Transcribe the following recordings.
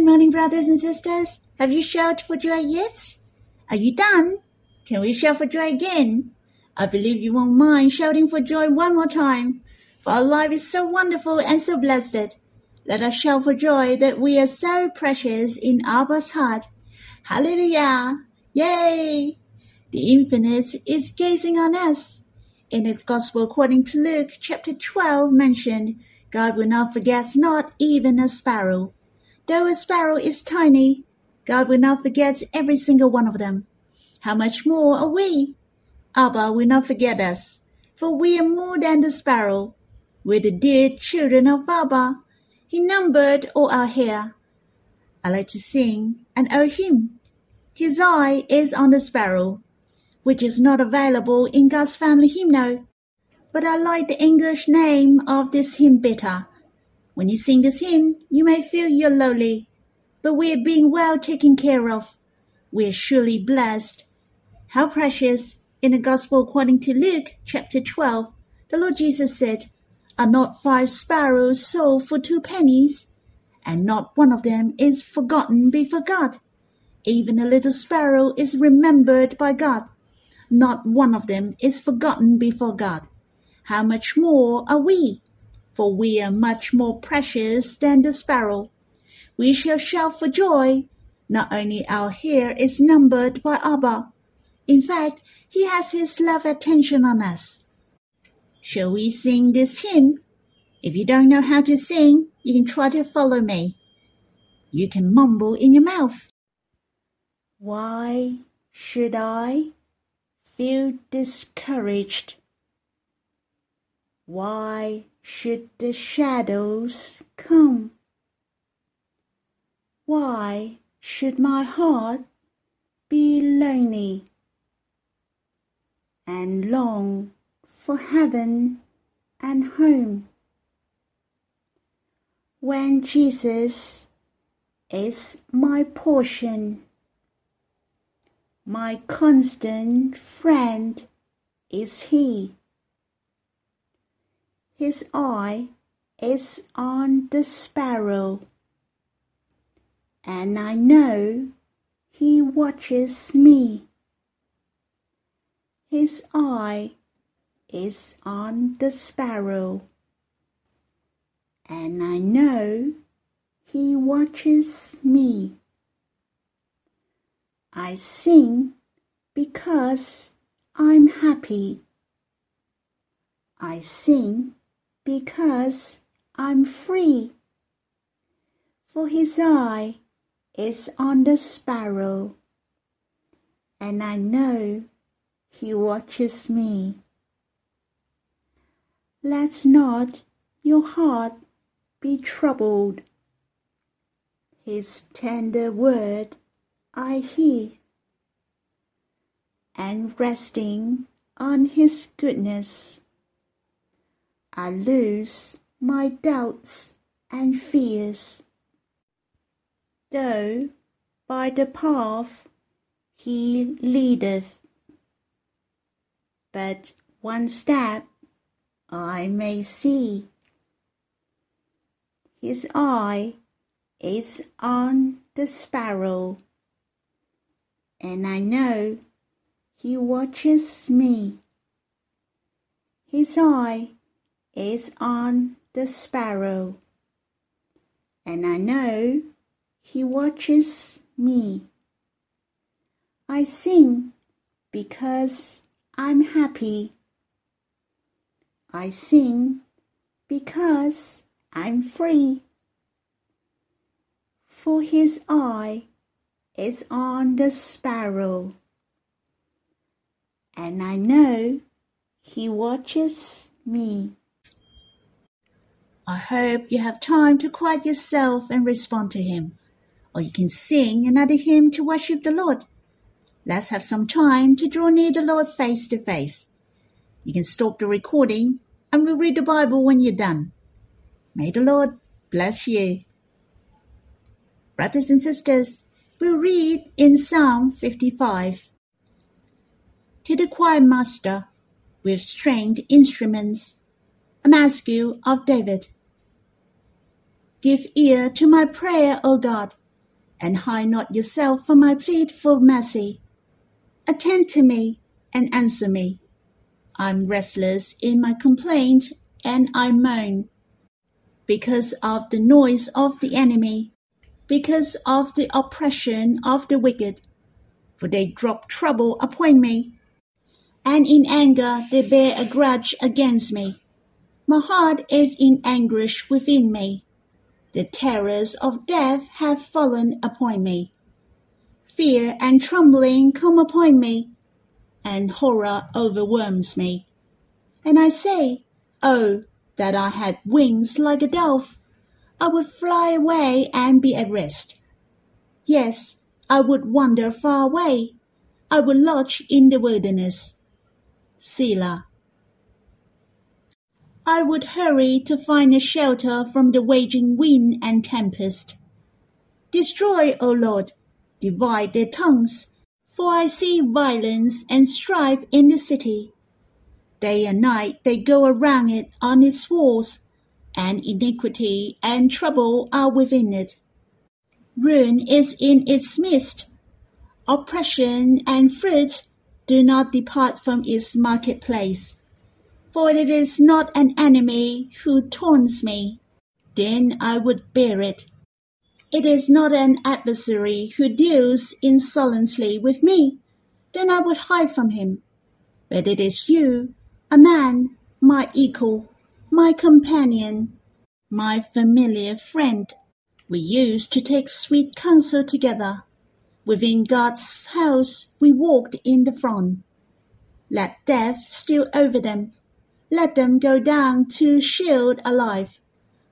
Good morning, brothers and sisters. Have you shouted for joy yet? Are you done? Can we shout for joy again? I believe you won't mind shouting for joy one more time, for our life is so wonderful and so blessed. Let us shout for joy that we are so precious in Abba's heart. Hallelujah! Yay! The infinite is gazing on us. In the Gospel according to Luke chapter 12 mentioned, God will not forget not even a sparrow. Though a sparrow is tiny, God will not forget every single one of them. How much more are we? Abba will not forget us, for we are more than the sparrow. We're the dear children of Abba. He numbered all our hair. I like to sing and old hymn. His eye is on the sparrow, which is not available in God's family hymnal. But I like the English name of this hymn better. When you sing this hymn, you may feel you're lonely, but we're being well taken care of. We're surely blessed. How precious! In the Gospel according to Luke, chapter 12, the Lord Jesus said, Are not five sparrows sold for two pennies? And not one of them is forgotten before God. Even a little sparrow is remembered by God. Not one of them is forgotten before God. How much more are we? For we are much more precious than the sparrow. We shall shout for joy. Not only our hair is numbered by Abba. In fact, he has his love attention on us. Shall we sing this hymn? If you don't know how to sing, you can try to follow me. You can mumble in your mouth. Why should I feel discouraged? Why should the shadows come? Why should my heart be lonely and long for heaven and home? When Jesus is my portion, my constant friend is He. His eye is on the sparrow, and I know He watches me. His eye is on the sparrow, and I know He watches me. I sing because I'm happy. I sing because I'm free. For his eye is on the sparrow, and I know he watches me. Let not your heart be troubled. His tender word I hear, and resting on his goodness, I lose my doubts and fears. Though by the path he leadeth, but one step I may see. His eye is on the sparrow, and I know he watches me. His eye is on the sparrow, and I know he watches me. I sing because I'm happy. I sing because I'm free. For his eye is on the sparrow, and I know he watches me. I hope you have time to quiet yourself and respond to him, or you can sing another hymn to worship the Lord. Let's have some time to draw near the Lord face to face. You can stop the recording and we'll read the Bible when you're done. May the Lord bless you. Brothers and sisters, we'll read in Psalm 55. To the choir master with stringed instruments, a Maskil of David. Give ear to my prayer, O God. and hide not yourself from my plead for mercy. Attend to me and answer me. I'm restless in my complaint and I moan because of the noise of the enemy, because of the oppression of the wicked. For they drop trouble upon me, and in anger they bear a grudge against me. My heart is in anguish within me. The terrors of death have fallen upon me. Fear and trembling come upon me, and horror overwhelms me. And I say, Oh, that I had wings like a dove! I would fly away and be at rest. Yes, I would wander far away. I would lodge in the wilderness. Selah. I would hurry to find a shelter from the raging wind and tempest. Destroy, O Lord, divide their tongues, for I see violence and strife in the city. Day and night they go around it on its walls, and iniquity and trouble are within it. Ruin is in its midst. Oppression and fruit do not depart from its marketplace for it is not an enemy who taunts me, then I would bear it. It is not an adversary who deals insolently with me, then I would hide from him. But it is you, a man, my equal, my companion, my familiar friend. We used to take sweet counsel together. Within God's house we walked in the front. Let death steal over them let them go down to Sheol alive,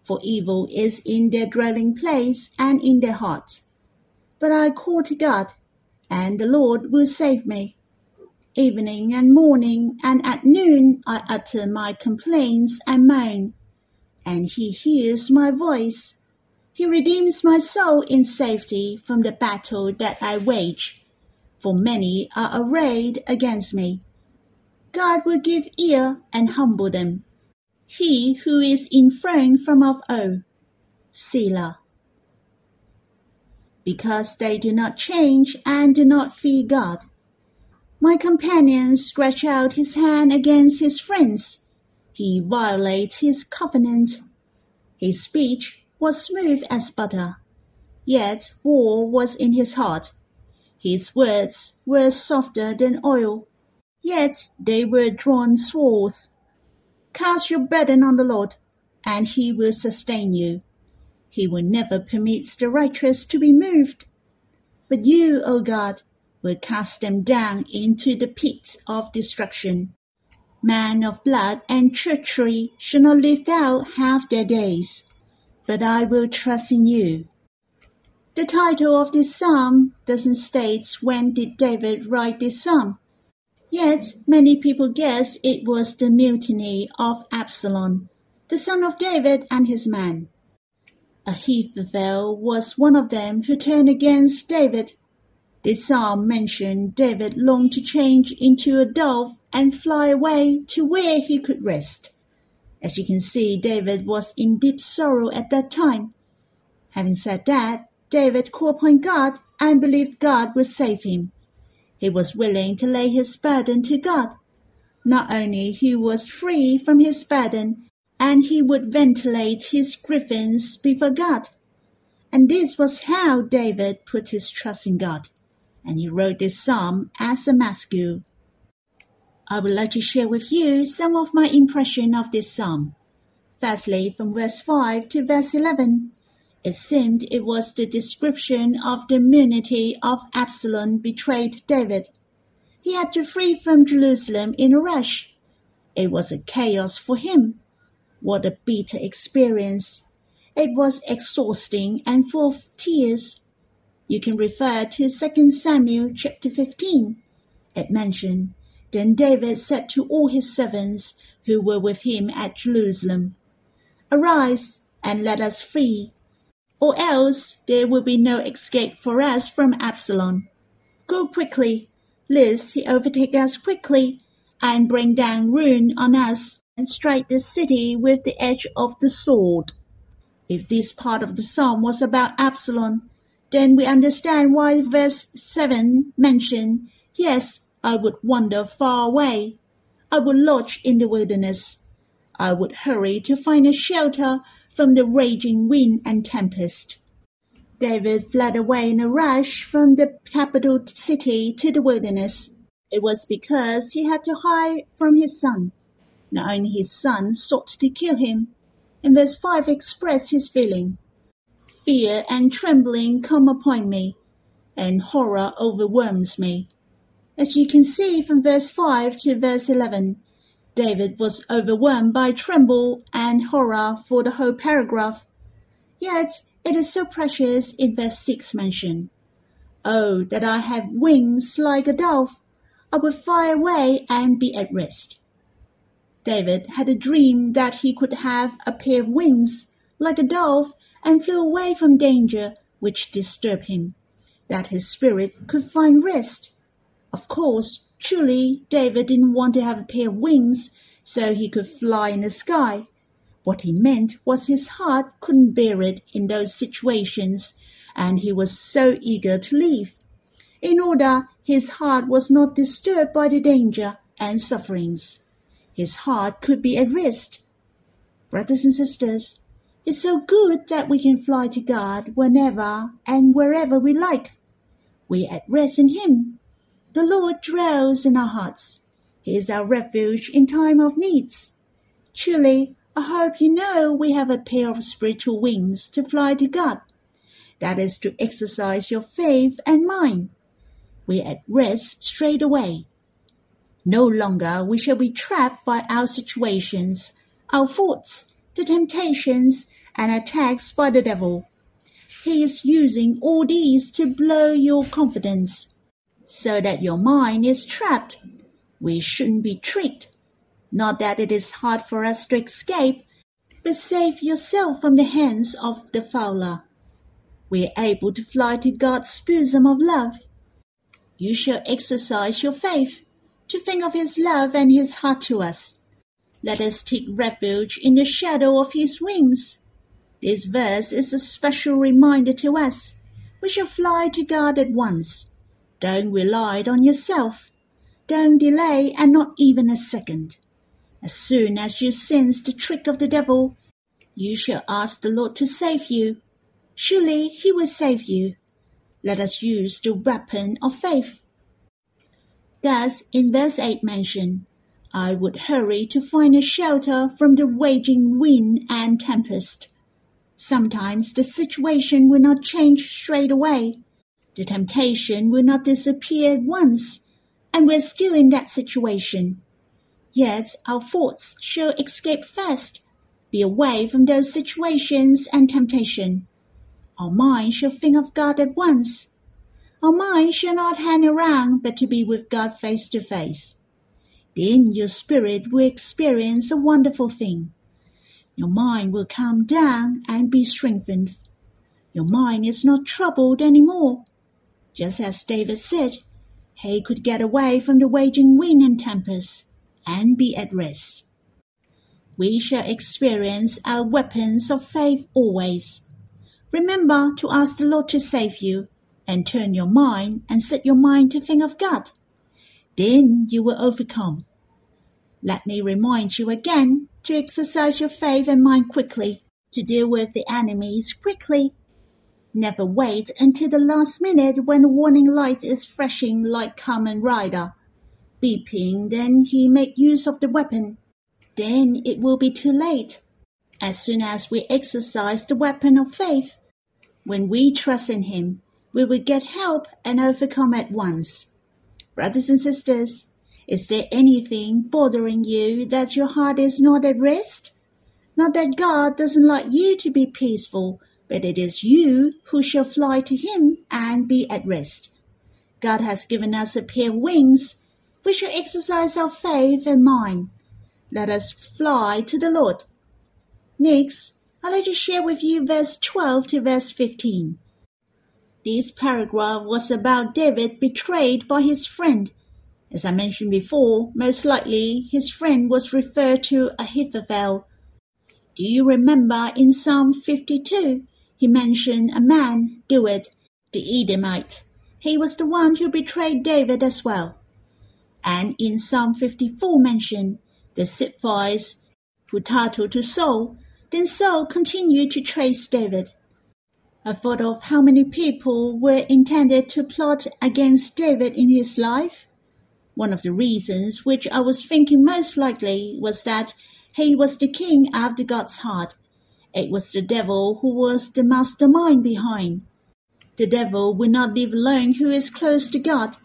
for evil is in their dwelling place and in their hearts. But I call to God, and the Lord will save me. Evening and morning and at noon I utter my complaints and moan, and he hears my voice. He redeems my soul in safety from the battle that I wage, for many are arrayed against me. God will give ear and humble them. He who is enthroned from of old, Selah. Because they do not change and do not fear God. My companion stretched out his hand against his friends. He violates his covenant. His speech was smooth as butter, yet war was in his heart. His words were softer than oil, Yet they were drawn swords. Cast your burden on the Lord, and he will sustain you. He will never permit the righteous to be moved. But you, O God, will cast them down into the pit of destruction. Men of blood and treachery shall not live out half their days, but I will trust in you. The title of this psalm doesn't state when did David write this psalm. Yet many people guess it was the mutiny of Absalom, the son of David and his men. Ahithophel was one of them who turned against David. This psalm mentioned David longed to change into a dove and fly away to where he could rest. As you can see, David was in deep sorrow at that time. Having said that, David called upon God and believed God would save him. He was willing to lay his burden to God. Not only he was free from his burden, and he would ventilate his grievance before God. And this was how David put his trust in God, and he wrote this psalm as a maskil. I would like to share with you some of my impression of this psalm. Firstly, from verse 5 to verse 11. It seemed it was the description of the mutiny of Absalom betrayed David. He had to flee from Jerusalem in a rush. It was a chaos for him. What a bitter experience. It was exhausting and full of tears. You can refer to 2 Samuel chapter 15. It mentioned, Then David said to all his servants who were with him at Jerusalem, Arise and let us flee or else there will be no escape for us from Absalom. Go quickly, lest he overtake us quickly, and bring down ruin on us, and strike the city with the edge of the sword. If this part of the psalm was about Absalom, then we understand why verse 7 mentioned, Yes, I would wander far away. I would lodge in the wilderness. I would hurry to find a shelter from the raging wind and tempest. David fled away in a rush from the capital city to the wilderness. It was because he had to hide from his son. Not only his son sought to kill him, and verse 5 expressed his feeling. Fear and trembling come upon me, and horror overwhelms me. As you can see from verse 5 to verse 11, David was overwhelmed by tremble and horror for the whole paragraph. Yet it is so precious in verse 6 mentioned. Oh, that I had wings like a dove! I would fly away and be at rest. David had a dream that he could have a pair of wings like a dove and flew away from danger which disturbed him, that his spirit could find rest. Of course, truly, David didn't want to have a pair of wings so he could fly in the sky. What he meant was his heart couldn't bear it in those situations, and he was so eager to leave. In order his heart was not disturbed by the danger and sufferings. His heart could be at rest. Brothers and sisters, it's so good that we can fly to God whenever and wherever we like. We're at rest in Him. The Lord dwells in our hearts. He is our refuge in time of needs. Truly, I hope you know we have a pair of spiritual wings to fly to God. That is to exercise your faith and mind. We're at rest straight away. No longer we shall be trapped by our situations, our thoughts, the temptations, and attacks by the devil. He is using all these to blow your confidence, so that your mind is trapped. We shouldn't be tricked. Not that it is hard for us to escape, but save yourself from the hands of the fowler. We are able to fly to God's bosom of love. You shall exercise your faith to think of His love and His heart to us. Let us take refuge in the shadow of His wings. This verse is a special reminder to us. We shall fly to God at once. Don't rely on yourself. Don't delay and not even a second. As soon as you sense the trick of the devil, you shall ask the Lord to save you. Surely he will save you. Let us use the weapon of faith. Thus, in verse 8 mentioned, I would hurry to find a shelter from the raging wind and tempest. Sometimes the situation will not change straight away. The temptation will not disappear at once, and we're still in that situation. Yet our thoughts shall escape fast, be away from those situations and temptation. Our mind shall think of God at once. Our mind shall not hang around, but to be with God face to face. Then your spirit will experience a wonderful thing. Your mind will calm down and be strengthened. Your mind is not troubled any more. Just as David said, he could get away from the raging wind and tempest and be at rest. We shall experience our weapons of faith always. Remember to ask the Lord to save you and turn your mind and set your mind to think of God. Then you will overcome. Let me remind you again to exercise your faith and mind quickly, to deal with the enemies quickly. Never wait until the last minute when the warning light is flashing like Kamen Rider. Beeping, then he make use of the weapon. Then it will be too late. As soon as we exercise the weapon of faith, when we trust in him, we will get help and overcome at once. Brothers and sisters, is there anything bothering you that your heart is not at rest? Not that God doesn't like you to be peaceful, but it is you who shall fly to Him and be at rest. God has given us a pair of wings. We shall exercise our faith and mind. Let us fly to the Lord. Next, I'd like to share with you verse 12 to verse 15. This paragraph was about David betrayed by his friend as I mentioned before, most likely his friend was referred to Ahithophel. Do you remember in Psalm 52 he mentioned a man, Doeg, the Edomite. He was the one who betrayed David as well. And in Psalm 54 mentioned the Ziphites who tattled to Saul, then Saul continued to trace David. I thought of how many people were intended to plot against David in his life. One of the reasons which I was thinking most likely was that he was the king after God's heart. It was the devil who was the mastermind behind. The devil will not leave alone who is close to God,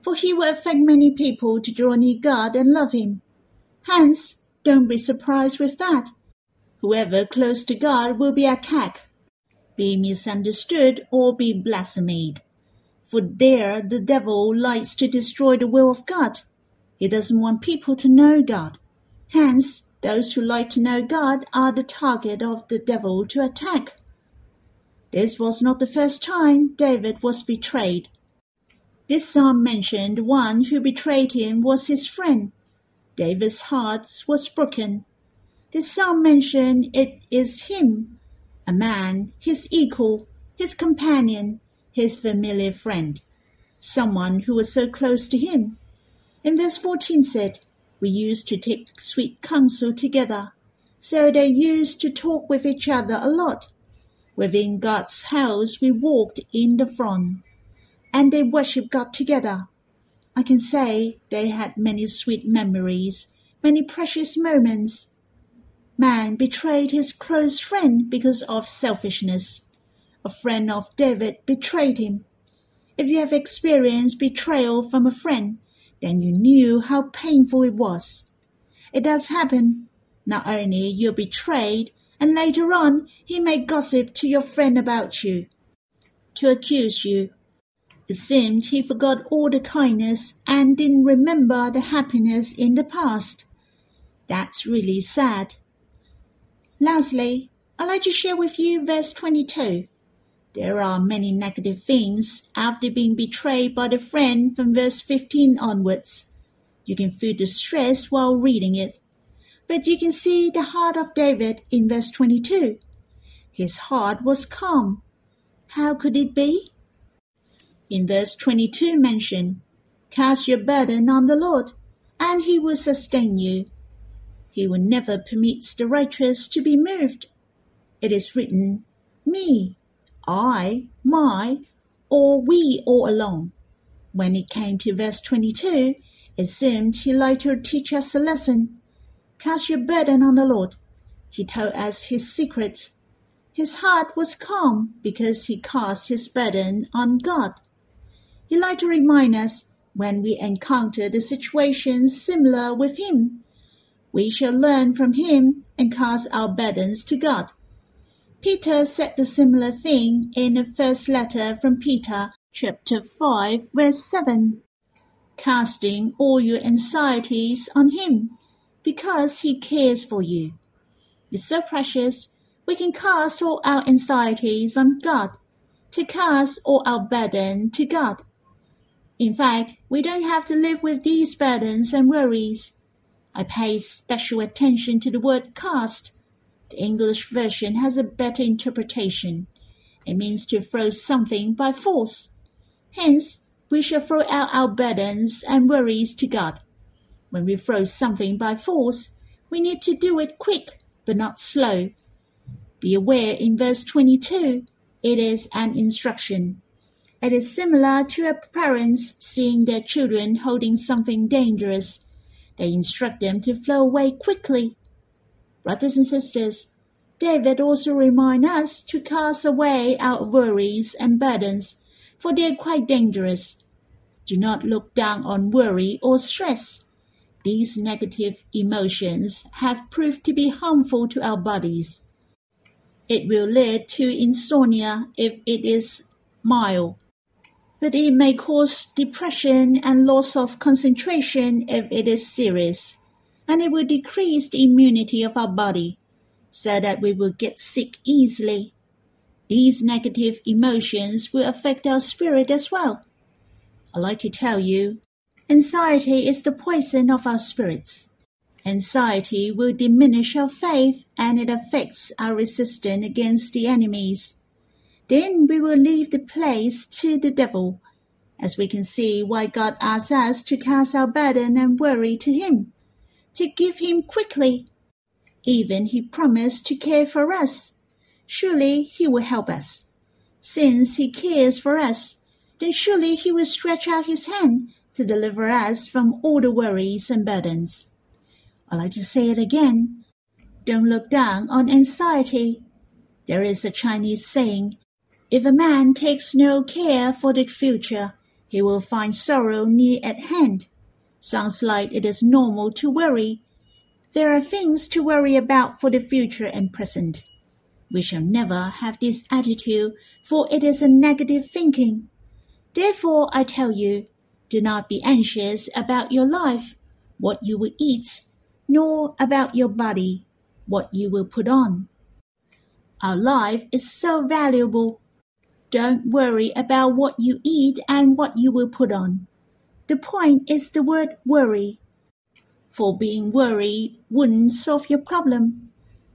for he will affect many people to draw near God and love him. Hence, don't be surprised with that. Whoever close to God will be attacked be misunderstood or be blasphemed. For there the devil likes to destroy the will of God. He doesn't want people to know God. Hence, those who like to know God are the target of the devil to attack. This was not the first time David was betrayed. This psalm mentioned one who betrayed him was his friend. David's heart was broken. This psalm mentioned it is him a man, his equal, his companion, his familiar friend, someone who was so close to him. In verse 14 said, We used to take sweet counsel together. So they used to talk with each other a lot. Within God's house we walked in the front, and they worshipped God together. I can say they had many sweet memories, many precious moments, Man betrayed his close friend because of selfishness. A friend of David betrayed him. If you have experienced betrayal from a friend, then you knew how painful it was. It does happen. Not only you're betrayed, and later on he may gossip to your friend about you, to accuse you. It seemed he forgot all the kindness and didn't remember the happiness in the past. That's really sad. Lastly, I'd like to share with you verse 22. There are many negative things after being betrayed by the friend from verse 15 onwards. You can feel the stress while reading it. But you can see the heart of David in verse 22. His heart was calm. How could it be? In verse 22 mentioned, Cast your burden on the Lord, and he will sustain you. He will never permit the righteous to be moved. It is written, me, I, my, or we all along. When it came to verse 22, it seemed he later teach us a lesson. Cast your burden on the Lord. He told us his secret. His heart was calm because he cast his burden on God. He liked to remind us when we encounter the situations similar with him we shall learn from him and cast our burdens to God. Peter said the similar thing in the first letter from Peter, chapter 5, verse 7. Casting all your anxieties on him, because he cares for you. It's so precious, we can cast all our anxieties on God, to cast all our burden to God. In fact, we don't have to live with these burdens and worries I pay special attention to the word cast. The English version has a better interpretation. It means to throw something by force. Hence, we shall throw out our burdens and worries to God. When we throw something by force, we need to do it quick, but not slow. Be aware in verse 22, it is an instruction. It is similar to a parents seeing their children holding something dangerous they instruct them to throw away quickly. Brothers and sisters, David also reminds us to cast away our worries and burdens, for they are quite dangerous. Do not look down on worry or stress. These negative emotions have proved to be harmful to our bodies. It will lead to insomnia if it is mild but it may cause depression and loss of concentration if it is serious, and it will decrease the immunity of our body so that we will get sick easily. These negative emotions will affect our spirit as well. I like to tell you, anxiety is the poison of our spirits. Anxiety will diminish our faith and it affects our resistance against the enemies. then we will leave the place to the devil. As we can see why God asks us to cast our burden and worry to Him, to give Him quickly. Even He promised to care for us. Surely He will help us. Since He cares for us, then surely He will stretch out His hand to deliver us from all the worries and burdens. I like to say it again. Don't look down on anxiety. There is a Chinese saying, if a man takes no care for the future, he will find sorrow near at hand. Sounds like it is normal to worry. There are things to worry about for the future and present. We shall never have this attitude, for it is a negative thinking. Therefore, I tell you, do not be anxious about your life, what you will eat, nor about your body, what you will put on. Our life is so valuable don't worry about what you eat and what you will put on. The point is the word worry. For being worried wouldn't solve your problem.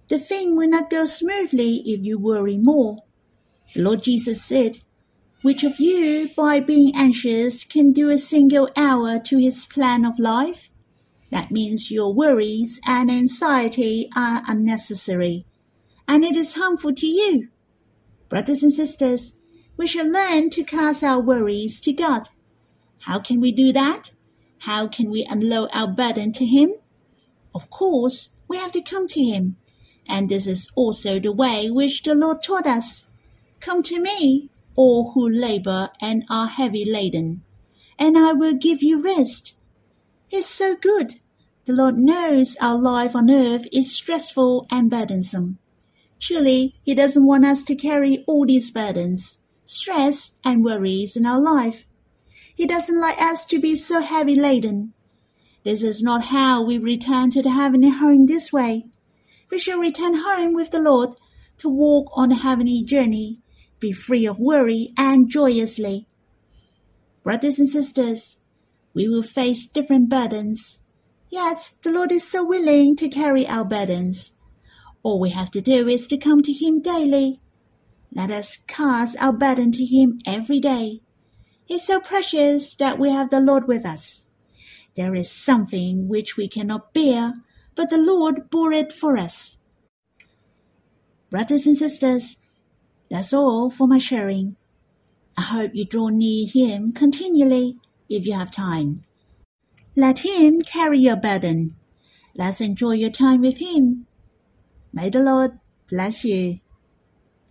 The thing will not go smoothly if you worry more. The Lord Jesus said, Which of you, by being anxious, can do a single hour to his plan of life? That means your worries and anxiety are unnecessary, and it is harmful to you. Brothers and sisters, we shall learn to cast our worries to God. How can we do that? How can we unload our burden to Him? Of course, we have to come to Him. And this is also the way which the Lord taught us. Come to me, all who labor and are heavy laden, and I will give you rest. It's so good. The Lord knows our life on earth is stressful and burdensome. Surely He doesn't want us to carry all these burdens stress, and worries in our life. He doesn't like us to be so heavy laden. This is not how we return to the heavenly home this way. We shall return home with the Lord to walk on the heavenly journey, be free of worry and joyously. Brothers and sisters, we will face different burdens, yet the Lord is so willing to carry our burdens. All we have to do is to come to Him daily let us cast our burden to Him every day. He's so precious that we have the Lord with us. There is something which we cannot bear, but the Lord bore it for us. Brothers and sisters, that's all for my sharing. I hope you draw near Him continually if you have time. Let Him carry your burden. Let's enjoy your time with Him. May the Lord bless you.